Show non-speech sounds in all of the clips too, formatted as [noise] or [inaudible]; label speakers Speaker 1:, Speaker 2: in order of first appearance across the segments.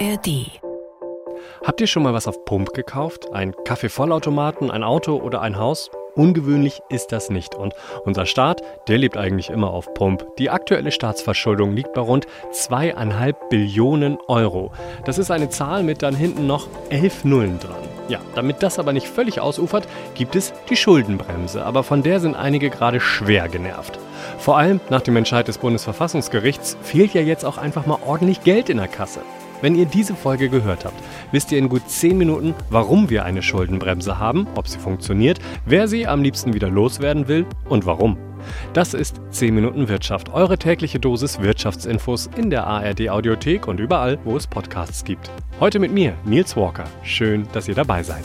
Speaker 1: ARD.
Speaker 2: Habt ihr schon mal was auf Pump gekauft? Ein Kaffeevollautomaten, ein Auto oder ein Haus? Ungewöhnlich ist das nicht. Und unser Staat, der lebt eigentlich immer auf Pump. Die aktuelle Staatsverschuldung liegt bei rund zweieinhalb Billionen Euro. Das ist eine Zahl mit dann hinten noch elf Nullen dran. Ja, damit das aber nicht völlig ausufert, gibt es die Schuldenbremse. Aber von der sind einige gerade schwer genervt. Vor allem nach dem Entscheid des Bundesverfassungsgerichts fehlt ja jetzt auch einfach mal ordentlich Geld in der Kasse. Wenn ihr diese Folge gehört habt, wisst ihr in gut 10 Minuten, warum wir eine Schuldenbremse haben, ob sie funktioniert, wer sie am liebsten wieder loswerden will und warum. Das ist 10 Minuten Wirtschaft, eure tägliche Dosis Wirtschaftsinfos in der ARD Audiothek und überall, wo es Podcasts gibt. Heute mit mir, Nils Walker. Schön, dass ihr dabei seid.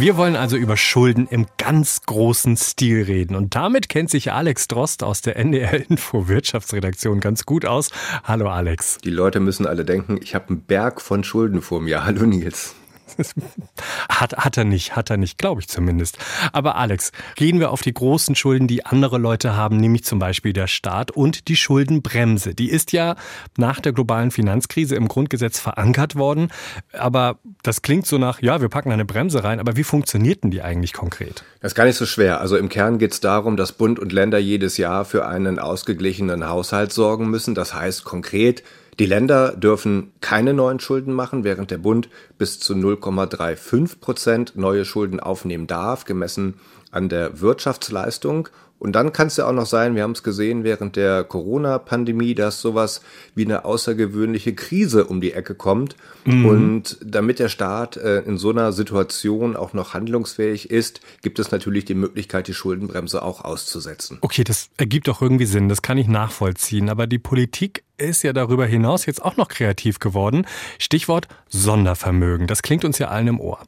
Speaker 2: Wir wollen also über Schulden im ganz großen Stil reden. Und damit kennt sich Alex Drost aus der NDR Info Wirtschaftsredaktion ganz gut aus. Hallo Alex.
Speaker 3: Die Leute müssen alle denken, ich habe einen Berg von Schulden vor mir. Hallo Nils. [laughs]
Speaker 2: hat, hat er nicht, hat er nicht, glaube ich zumindest. Aber Alex, gehen wir auf die großen Schulden, die andere Leute haben, nämlich zum Beispiel der Staat und die Schuldenbremse. Die ist ja nach der globalen Finanzkrise im Grundgesetz verankert worden. Aber das klingt so nach, ja, wir packen eine Bremse rein, aber wie funktioniert denn die eigentlich konkret?
Speaker 3: Das ist gar nicht so schwer. Also im Kern geht es darum, dass Bund und Länder jedes Jahr für einen ausgeglichenen Haushalt sorgen müssen. Das heißt konkret, die Länder dürfen keine neuen Schulden machen, während der Bund bis zu 0,35 Prozent neue Schulden aufnehmen darf, gemessen an der Wirtschaftsleistung. Und dann kann es ja auch noch sein, wir haben es gesehen während der Corona-Pandemie, dass sowas wie eine außergewöhnliche Krise um die Ecke kommt. Mhm. Und damit der Staat äh, in so einer Situation auch noch handlungsfähig ist, gibt es natürlich die Möglichkeit, die Schuldenbremse auch auszusetzen.
Speaker 2: Okay, das ergibt auch irgendwie Sinn, das kann ich nachvollziehen. Aber die Politik ist ja darüber hinaus jetzt auch noch kreativ geworden. Stichwort Sondervermögen. Das klingt uns ja allen im Ohr.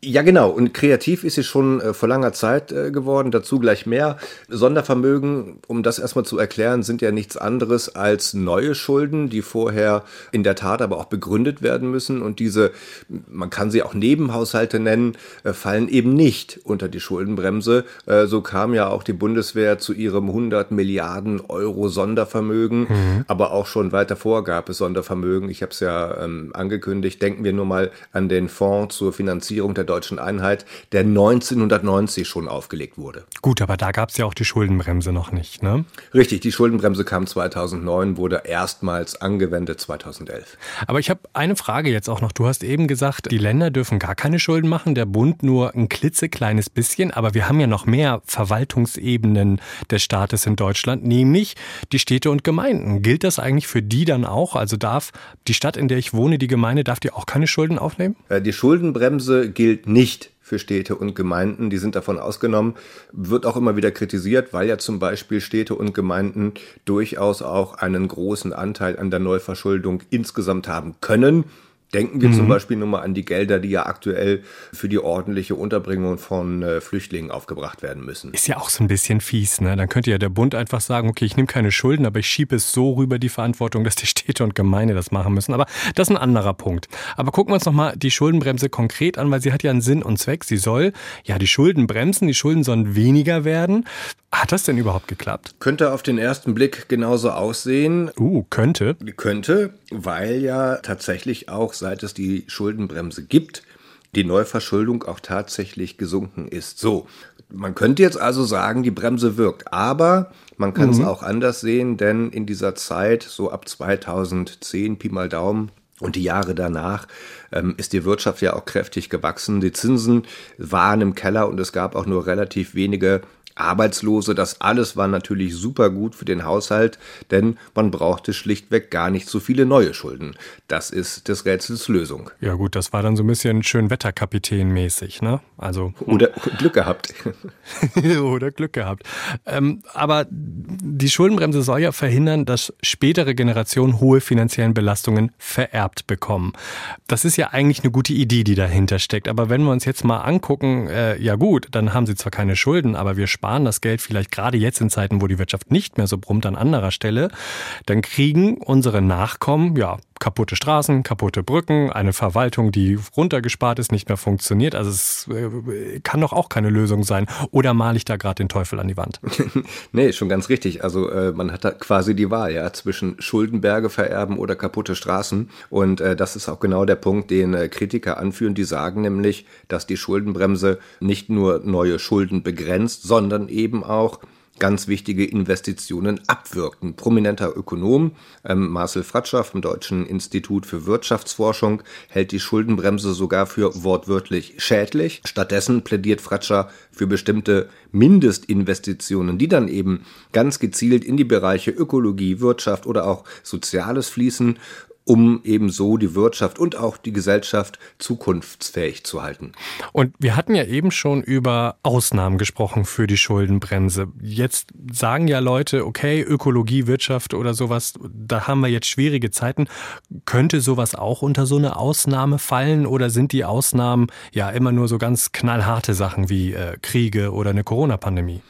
Speaker 3: Ja, genau. Und kreativ ist sie schon äh, vor langer Zeit äh, geworden. Dazu gleich mehr. Sondervermögen, um das erstmal zu erklären, sind ja nichts anderes als neue Schulden, die vorher in der Tat aber auch begründet werden müssen. Und diese, man kann sie auch Nebenhaushalte nennen, äh, fallen eben nicht unter die Schuldenbremse. Äh, so kam ja auch die Bundeswehr zu ihrem 100 Milliarden Euro Sondervermögen. Mhm. Aber auch schon weiter vor gab es Sondervermögen. Ich habe es ja ähm, angekündigt. Denken wir nur mal an den Fonds zur Finanzierung der deutschen Einheit, der 1990 schon aufgelegt wurde.
Speaker 2: Gut, aber da gab es ja auch die Schuldenbremse noch nicht, ne?
Speaker 3: Richtig, die Schuldenbremse kam 2009, wurde erstmals angewendet 2011.
Speaker 2: Aber ich habe eine Frage jetzt auch noch. Du hast eben gesagt, die Länder dürfen gar keine Schulden machen, der Bund nur ein klitzekleines bisschen, aber wir haben ja noch mehr Verwaltungsebenen des Staates in Deutschland, nämlich die Städte und Gemeinden. Gilt das eigentlich für die dann auch? Also darf die Stadt, in der ich wohne, die Gemeinde, darf die auch keine Schulden aufnehmen?
Speaker 3: Äh, die Schuldenbremse gilt gilt nicht für Städte und Gemeinden. Die sind davon ausgenommen. Wird auch immer wieder kritisiert, weil ja zum Beispiel Städte und Gemeinden durchaus auch einen großen Anteil an der Neuverschuldung insgesamt haben können. Denken wir mhm. zum Beispiel nur mal an die Gelder, die ja aktuell für die ordentliche Unterbringung von äh, Flüchtlingen aufgebracht werden müssen.
Speaker 2: Ist ja auch so ein bisschen fies, ne? Dann könnte ja der Bund einfach sagen, okay, ich nehme keine Schulden, aber ich schiebe es so rüber die Verantwortung, dass die Städte und Gemeinde das machen müssen. Aber das ist ein anderer Punkt. Aber gucken wir uns nochmal die Schuldenbremse konkret an, weil sie hat ja einen Sinn und Zweck. Sie soll ja die Schulden bremsen, die Schulden sollen weniger werden. Hat das denn überhaupt geklappt?
Speaker 3: Könnte auf den ersten Blick genauso aussehen.
Speaker 2: Uh, könnte.
Speaker 3: Könnte, weil ja tatsächlich auch seit es die Schuldenbremse gibt, die Neuverschuldung auch tatsächlich gesunken ist. So, man könnte jetzt also sagen, die Bremse wirkt, aber man kann mhm. es auch anders sehen, denn in dieser Zeit, so ab 2010, Pi mal Daumen, und die Jahre danach ähm, ist die Wirtschaft ja auch kräftig gewachsen. Die Zinsen waren im Keller und es gab auch nur relativ wenige Arbeitslose, das alles war natürlich super gut für den Haushalt, denn man brauchte schlichtweg gar nicht so viele neue Schulden. Das ist des Rätsels Lösung.
Speaker 2: Ja gut, das war dann so ein bisschen schön Wetterkapitän mäßig, ne?
Speaker 3: Also oder Glück gehabt. [laughs]
Speaker 2: oder Glück gehabt. Ähm, aber die Schuldenbremse soll ja verhindern, dass spätere Generationen hohe finanziellen Belastungen vererbt bekommen. Das ist ja eigentlich eine gute Idee, die dahinter steckt. Aber wenn wir uns jetzt mal angucken, äh, ja gut, dann haben sie zwar keine Schulden, aber wir sparen sparen das Geld vielleicht gerade jetzt in Zeiten, wo die Wirtschaft nicht mehr so brummt an anderer Stelle, dann kriegen unsere Nachkommen ja kaputte Straßen, kaputte Brücken, eine Verwaltung, die runtergespart ist, nicht mehr funktioniert. Also es äh, kann doch auch keine Lösung sein. Oder male ich da gerade den Teufel an die Wand? [laughs]
Speaker 3: nee, schon ganz richtig. Also äh, man hat da quasi die Wahl, ja, zwischen Schuldenberge vererben oder kaputte Straßen. Und äh, das ist auch genau der Punkt, den äh, Kritiker anführen. Die sagen nämlich, dass die Schuldenbremse nicht nur neue Schulden begrenzt, sondern eben auch ganz wichtige Investitionen abwirkten. Prominenter Ökonom ähm, Marcel Fratscher vom Deutschen Institut für Wirtschaftsforschung hält die Schuldenbremse sogar für wortwörtlich schädlich. Stattdessen plädiert Fratscher für bestimmte Mindestinvestitionen, die dann eben ganz gezielt in die Bereiche Ökologie, Wirtschaft oder auch Soziales fließen um eben so die Wirtschaft und auch die Gesellschaft zukunftsfähig zu halten.
Speaker 2: Und wir hatten ja eben schon über Ausnahmen gesprochen für die Schuldenbremse. Jetzt sagen ja Leute, okay, Ökologie, Wirtschaft oder sowas, da haben wir jetzt schwierige Zeiten. Könnte sowas auch unter so eine Ausnahme fallen oder sind die Ausnahmen ja immer nur so ganz knallharte Sachen wie äh, Kriege oder eine Corona-Pandemie?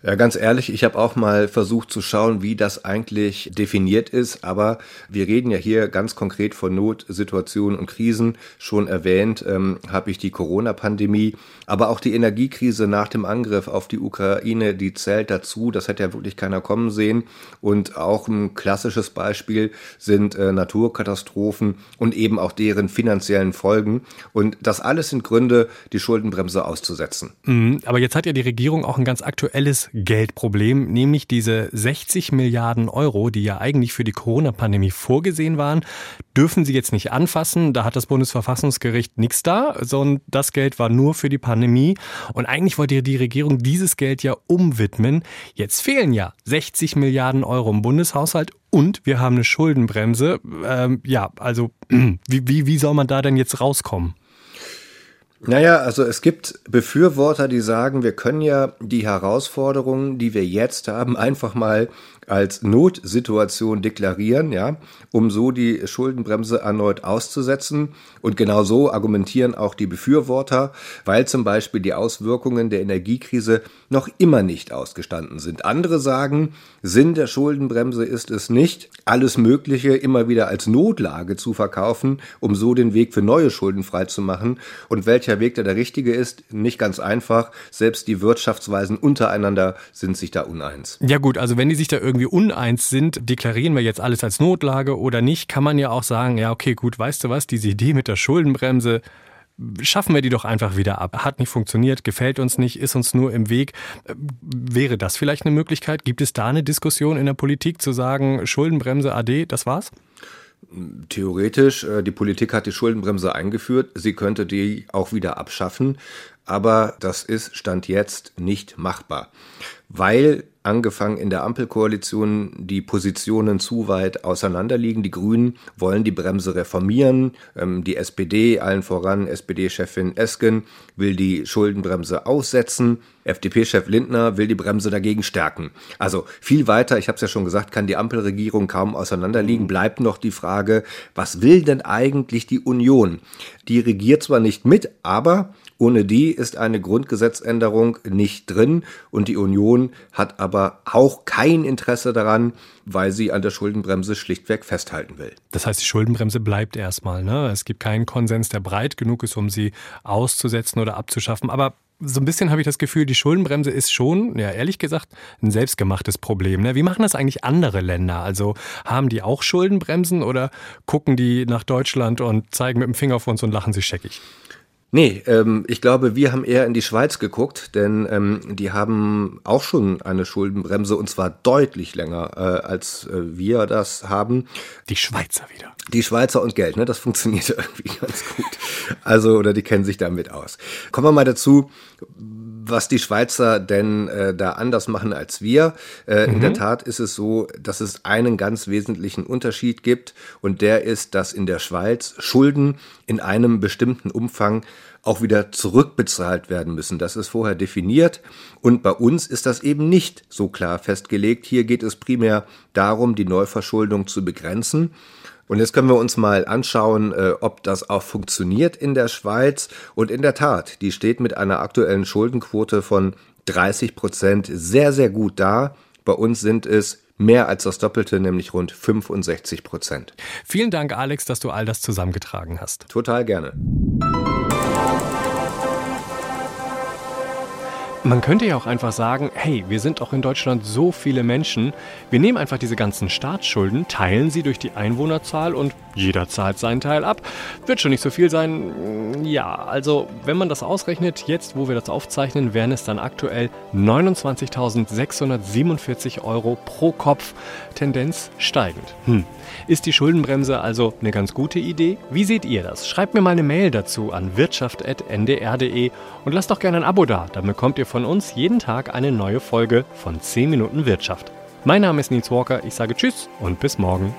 Speaker 3: Ja, ganz ehrlich, ich habe auch mal versucht zu schauen, wie das eigentlich definiert ist, aber wir reden ja hier ganz konkret von Notsituationen und Krisen. Schon erwähnt ähm, habe ich die Corona-Pandemie, aber auch die Energiekrise nach dem Angriff auf die Ukraine, die zählt dazu. Das hätte ja wirklich keiner kommen sehen. Und auch ein klassisches Beispiel sind äh, Naturkatastrophen und eben auch deren finanziellen Folgen. Und das alles sind Gründe, die Schuldenbremse auszusetzen.
Speaker 2: Mhm, aber jetzt hat ja die Regierung auch ein ganz aktuelles Geldproblem, nämlich diese 60 Milliarden Euro, die ja eigentlich für die Corona-Pandemie vorgesehen waren, dürfen sie jetzt nicht anfassen. Da hat das Bundesverfassungsgericht nichts da, sondern das Geld war nur für die Pandemie. Und eigentlich wollte die Regierung dieses Geld ja umwidmen. Jetzt fehlen ja 60 Milliarden Euro im Bundeshaushalt und wir haben eine Schuldenbremse. Ähm, ja, also [clears throat] wie, wie, wie soll man da denn jetzt rauskommen?
Speaker 3: Naja, also es gibt Befürworter, die sagen, wir können ja die Herausforderungen, die wir jetzt haben, einfach mal als Notsituation deklarieren, ja, um so die Schuldenbremse erneut auszusetzen. Und genau so argumentieren auch die Befürworter, weil zum Beispiel die Auswirkungen der Energiekrise noch immer nicht ausgestanden sind. Andere sagen, Sinn der Schuldenbremse ist es nicht, alles Mögliche immer wieder als Notlage zu verkaufen, um so den Weg für neue Schulden freizumachen. Und welcher Weg da der richtige ist, nicht ganz einfach. Selbst die Wirtschaftsweisen untereinander sind sich da uneins.
Speaker 2: Ja gut, also wenn die sich da irgendwie uneins sind, deklarieren wir jetzt alles als Notlage oder nicht, kann man ja auch sagen, ja okay, gut, weißt du was, diese Idee mit der Schuldenbremse, schaffen wir die doch einfach wieder ab. Hat nicht funktioniert, gefällt uns nicht, ist uns nur im Weg. Wäre das vielleicht eine Möglichkeit? Gibt es da eine Diskussion in der Politik zu sagen, Schuldenbremse AD, das war's?
Speaker 3: Theoretisch, äh, die Politik hat die Schuldenbremse eingeführt, sie könnte die auch wieder abschaffen, aber das ist Stand jetzt nicht machbar, weil angefangen in der Ampelkoalition die Positionen zu weit auseinanderliegen. Die Grünen wollen die Bremse reformieren. Ähm, die SPD, allen voran SPD-Chefin Esken, will die Schuldenbremse aussetzen. FDP-Chef Lindner will die Bremse dagegen stärken. Also viel weiter, ich habe es ja schon gesagt, kann die Ampelregierung kaum auseinanderliegen. Mhm. Bleibt noch die Frage, was will denn eigentlich die Union? Die regiert zwar nicht mit, aber ohne die ist eine Grundgesetzänderung nicht drin und die Union hat aber auch kein Interesse daran, weil sie an der Schuldenbremse schlichtweg festhalten will.
Speaker 2: Das heißt, die Schuldenbremse bleibt erstmal. Ne? Es gibt keinen Konsens, der breit genug ist, um sie auszusetzen oder abzuschaffen. Aber so ein bisschen habe ich das Gefühl, die Schuldenbremse ist schon, ja ehrlich gesagt, ein selbstgemachtes Problem. Ne? Wie machen das eigentlich andere Länder? Also haben die auch Schuldenbremsen oder gucken die nach Deutschland und zeigen mit dem Finger auf uns und lachen sich scheckig?
Speaker 3: Nee, ähm, ich glaube, wir haben eher in die Schweiz geguckt, denn ähm, die haben auch schon eine Schuldenbremse und zwar deutlich länger, äh, als äh, wir das haben.
Speaker 2: Die Schweizer wieder.
Speaker 3: Die Schweizer und Geld, ne? Das funktioniert [laughs] irgendwie ganz gut. Also, oder die kennen sich damit aus. Kommen wir mal dazu, was die Schweizer denn äh, da anders machen als wir. Äh, mhm. In der mhm. Tat ist es so, dass es einen ganz wesentlichen Unterschied gibt und der ist, dass in der Schweiz Schulden in einem bestimmten Umfang auch wieder zurückbezahlt werden müssen. Das ist vorher definiert und bei uns ist das eben nicht so klar festgelegt. Hier geht es primär darum, die Neuverschuldung zu begrenzen. Und jetzt können wir uns mal anschauen, äh, ob das auch funktioniert in der Schweiz. Und in der Tat, die steht mit einer aktuellen Schuldenquote von 30 Prozent sehr, sehr gut da. Bei uns sind es Mehr als das Doppelte, nämlich rund 65 Prozent.
Speaker 2: Vielen Dank, Alex, dass du all das zusammengetragen hast.
Speaker 3: Total gerne.
Speaker 2: Man könnte ja auch einfach sagen, hey, wir sind auch in Deutschland so viele Menschen, wir nehmen einfach diese ganzen Staatsschulden, teilen sie durch die Einwohnerzahl und jeder zahlt seinen Teil ab. Wird schon nicht so viel sein. Ja, also wenn man das ausrechnet, jetzt wo wir das aufzeichnen, wären es dann aktuell 29.647 Euro pro Kopf, Tendenz steigend. Hm. Ist die Schuldenbremse also eine ganz gute Idee? Wie seht ihr das? Schreibt mir mal eine Mail dazu an wirtschaft.ndr.de und lasst doch gerne ein Abo da, dann bekommt ihr von uns jeden Tag eine neue Folge von 10 Minuten Wirtschaft. Mein Name ist Nils Walker, ich sage Tschüss und bis morgen.